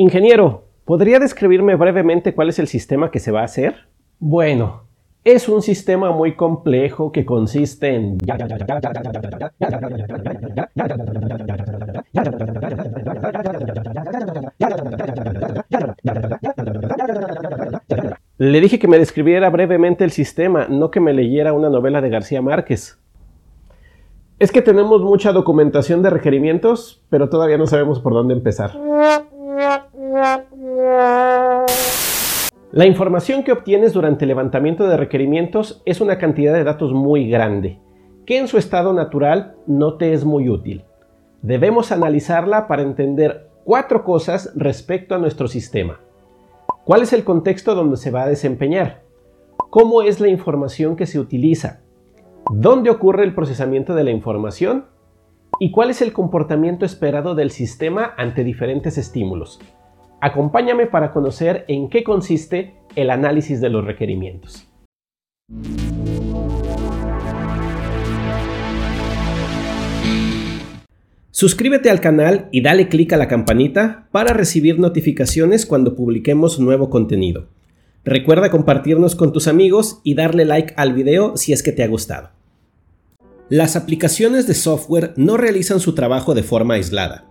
Ingeniero, ¿podría describirme brevemente cuál es el sistema que se va a hacer? Bueno, es un sistema muy complejo que consiste en... Le dije que me describiera brevemente el sistema, no que me leyera una novela de García Márquez. Es que tenemos mucha documentación de requerimientos, pero todavía no sabemos por dónde empezar. La información que obtienes durante el levantamiento de requerimientos es una cantidad de datos muy grande, que en su estado natural no te es muy útil. Debemos analizarla para entender cuatro cosas respecto a nuestro sistema. ¿Cuál es el contexto donde se va a desempeñar? ¿Cómo es la información que se utiliza? ¿Dónde ocurre el procesamiento de la información? ¿Y cuál es el comportamiento esperado del sistema ante diferentes estímulos? Acompáñame para conocer en qué consiste el análisis de los requerimientos. Suscríbete al canal y dale clic a la campanita para recibir notificaciones cuando publiquemos nuevo contenido. Recuerda compartirnos con tus amigos y darle like al video si es que te ha gustado. Las aplicaciones de software no realizan su trabajo de forma aislada.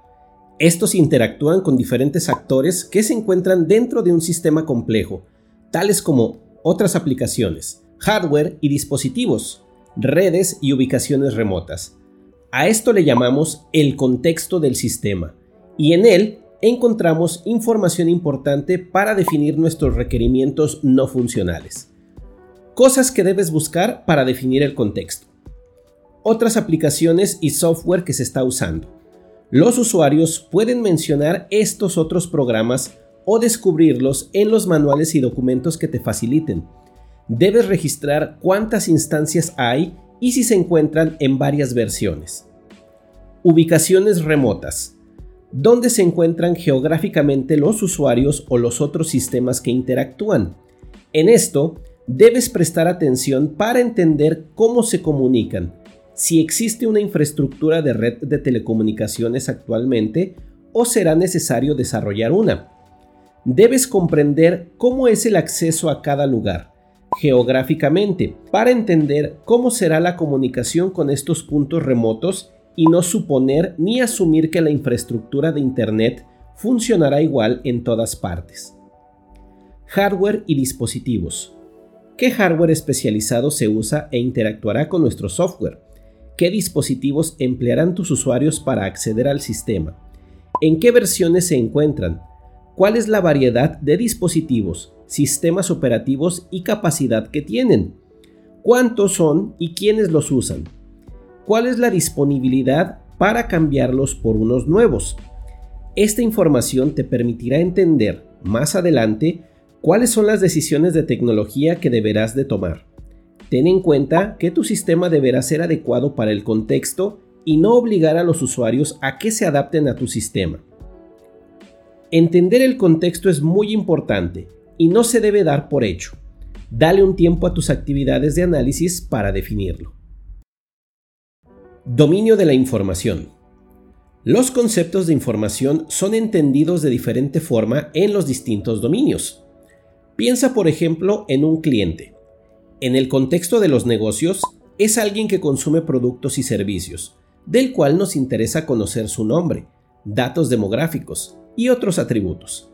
Estos interactúan con diferentes actores que se encuentran dentro de un sistema complejo, tales como otras aplicaciones, hardware y dispositivos, redes y ubicaciones remotas. A esto le llamamos el contexto del sistema, y en él encontramos información importante para definir nuestros requerimientos no funcionales. Cosas que debes buscar para definir el contexto. Otras aplicaciones y software que se está usando los usuarios pueden mencionar estos otros programas o descubrirlos en los manuales y documentos que te faciliten. Debes registrar cuántas instancias hay y si se encuentran en varias versiones. Ubicaciones remotas. ¿Dónde se encuentran geográficamente los usuarios o los otros sistemas que interactúan? En esto, debes prestar atención para entender cómo se comunican, si existe una infraestructura de red de telecomunicaciones actualmente o será necesario desarrollar una. Debes comprender cómo es el acceso a cada lugar geográficamente para entender cómo será la comunicación con estos puntos remotos y no suponer ni asumir que la infraestructura de Internet funcionará igual en todas partes. Hardware y dispositivos. ¿Qué hardware especializado se usa e interactuará con nuestro software? Qué dispositivos emplearán tus usuarios para acceder al sistema, en qué versiones se encuentran, cuál es la variedad de dispositivos, sistemas operativos y capacidad que tienen, cuántos son y quiénes los usan, cuál es la disponibilidad para cambiarlos por unos nuevos. Esta información te permitirá entender más adelante cuáles son las decisiones de tecnología que deberás de tomar. Ten en cuenta que tu sistema deberá ser adecuado para el contexto y no obligar a los usuarios a que se adapten a tu sistema. Entender el contexto es muy importante y no se debe dar por hecho. Dale un tiempo a tus actividades de análisis para definirlo. Dominio de la información. Los conceptos de información son entendidos de diferente forma en los distintos dominios. Piensa por ejemplo en un cliente. En el contexto de los negocios, es alguien que consume productos y servicios, del cual nos interesa conocer su nombre, datos demográficos y otros atributos.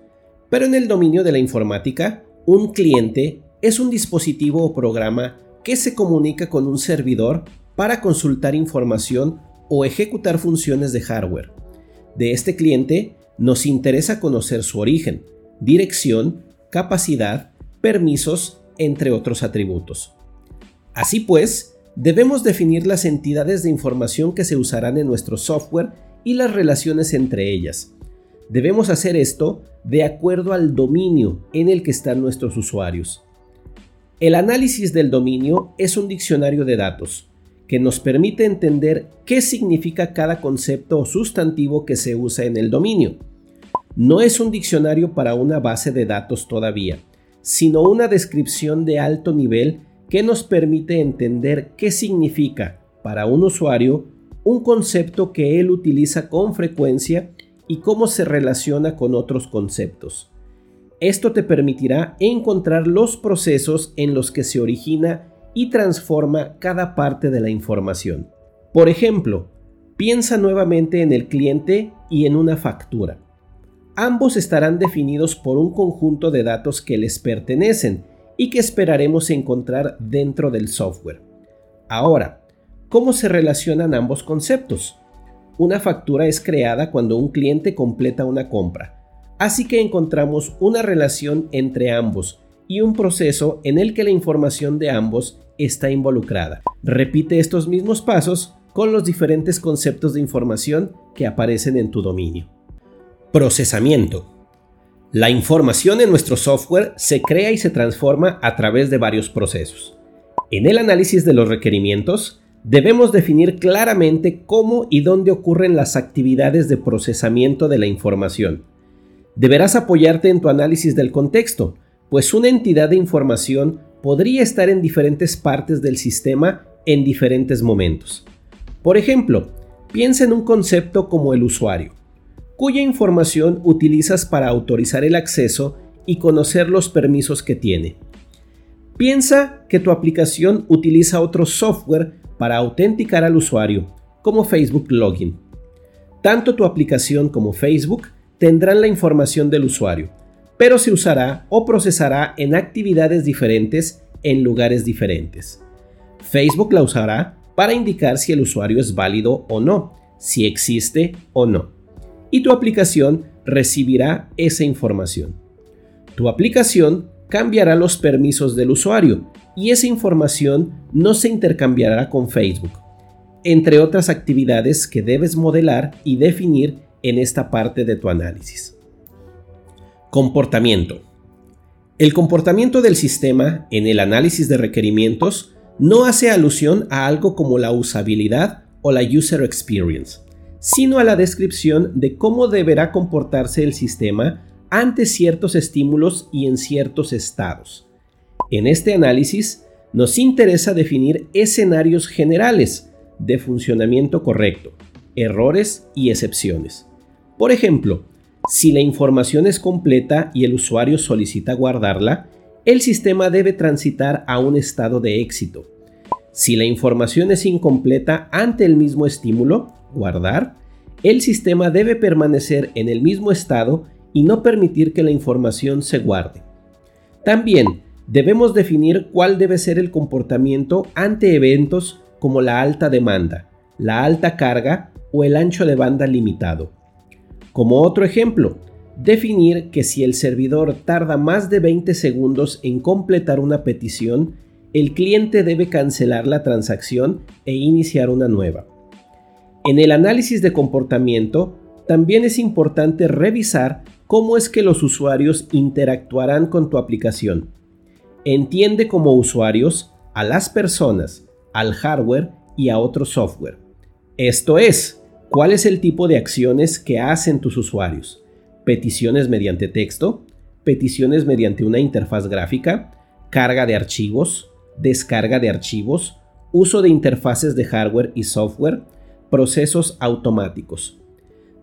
Pero en el dominio de la informática, un cliente es un dispositivo o programa que se comunica con un servidor para consultar información o ejecutar funciones de hardware. De este cliente nos interesa conocer su origen, dirección, capacidad, permisos entre otros atributos. Así pues, debemos definir las entidades de información que se usarán en nuestro software y las relaciones entre ellas. Debemos hacer esto de acuerdo al dominio en el que están nuestros usuarios. El análisis del dominio es un diccionario de datos que nos permite entender qué significa cada concepto o sustantivo que se usa en el dominio. No es un diccionario para una base de datos todavía, sino una descripción de alto nivel que nos permite entender qué significa para un usuario un concepto que él utiliza con frecuencia y cómo se relaciona con otros conceptos. Esto te permitirá encontrar los procesos en los que se origina y transforma cada parte de la información. Por ejemplo, piensa nuevamente en el cliente y en una factura. Ambos estarán definidos por un conjunto de datos que les pertenecen y que esperaremos encontrar dentro del software. Ahora, ¿cómo se relacionan ambos conceptos? Una factura es creada cuando un cliente completa una compra, así que encontramos una relación entre ambos y un proceso en el que la información de ambos está involucrada. Repite estos mismos pasos con los diferentes conceptos de información que aparecen en tu dominio. Procesamiento. La información en nuestro software se crea y se transforma a través de varios procesos. En el análisis de los requerimientos, debemos definir claramente cómo y dónde ocurren las actividades de procesamiento de la información. Deberás apoyarte en tu análisis del contexto, pues una entidad de información podría estar en diferentes partes del sistema en diferentes momentos. Por ejemplo, piensa en un concepto como el usuario, cuya información utilizas para autorizar el acceso y conocer los permisos que tiene. Piensa que tu aplicación utiliza otro software para autenticar al usuario, como Facebook Login. Tanto tu aplicación como Facebook tendrán la información del usuario, pero se usará o procesará en actividades diferentes en lugares diferentes. Facebook la usará para indicar si el usuario es válido o no, si existe o no. Y tu aplicación recibirá esa información. Tu aplicación cambiará los permisos del usuario y esa información no se intercambiará con Facebook, entre otras actividades que debes modelar y definir en esta parte de tu análisis. Comportamiento. El comportamiento del sistema en el análisis de requerimientos no hace alusión a algo como la usabilidad o la user experience, sino a la descripción de cómo deberá comportarse el sistema ante ciertos estímulos y en ciertos estados. En este análisis nos interesa definir escenarios generales de funcionamiento correcto, errores y excepciones. Por ejemplo, si la información es completa y el usuario solicita guardarla, el sistema debe transitar a un estado de éxito. Si la información es incompleta ante el mismo estímulo, guardar, el sistema debe permanecer en el mismo estado y no permitir que la información se guarde. También debemos definir cuál debe ser el comportamiento ante eventos como la alta demanda, la alta carga o el ancho de banda limitado. Como otro ejemplo, definir que si el servidor tarda más de 20 segundos en completar una petición, el cliente debe cancelar la transacción e iniciar una nueva. En el análisis de comportamiento, también es importante revisar cómo es que los usuarios interactuarán con tu aplicación. Entiende como usuarios a las personas, al hardware y a otro software. Esto es, cuál es el tipo de acciones que hacen tus usuarios. Peticiones mediante texto, peticiones mediante una interfaz gráfica, carga de archivos, descarga de archivos, uso de interfaces de hardware y software, procesos automáticos.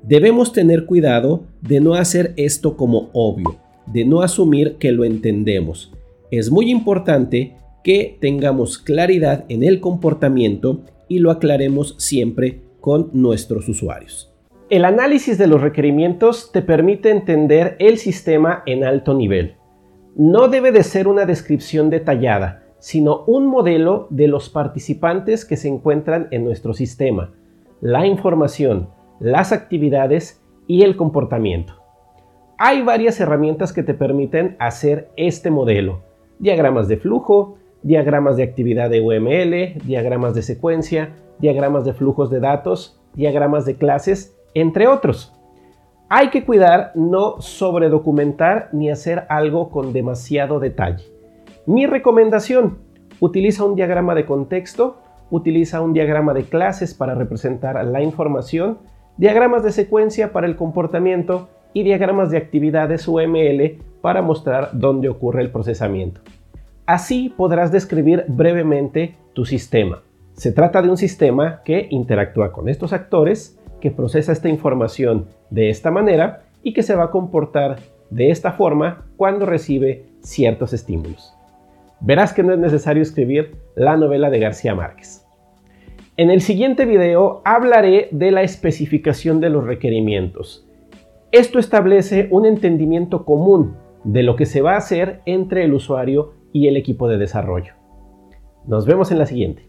Debemos tener cuidado de no hacer esto como obvio, de no asumir que lo entendemos. Es muy importante que tengamos claridad en el comportamiento y lo aclaremos siempre con nuestros usuarios. El análisis de los requerimientos te permite entender el sistema en alto nivel. No debe de ser una descripción detallada, sino un modelo de los participantes que se encuentran en nuestro sistema, la información, las actividades y el comportamiento. Hay varias herramientas que te permiten hacer este modelo. Diagramas de flujo, diagramas de actividad de UML, diagramas de secuencia, diagramas de flujos de datos, diagramas de clases, entre otros. Hay que cuidar no sobredocumentar ni hacer algo con demasiado detalle. Mi recomendación, utiliza un diagrama de contexto, utiliza un diagrama de clases para representar la información diagramas de secuencia para el comportamiento y diagramas de actividades UML para mostrar dónde ocurre el procesamiento. Así podrás describir brevemente tu sistema. Se trata de un sistema que interactúa con estos actores, que procesa esta información de esta manera y que se va a comportar de esta forma cuando recibe ciertos estímulos. Verás que no es necesario escribir la novela de García Márquez. En el siguiente video hablaré de la especificación de los requerimientos. Esto establece un entendimiento común de lo que se va a hacer entre el usuario y el equipo de desarrollo. Nos vemos en la siguiente.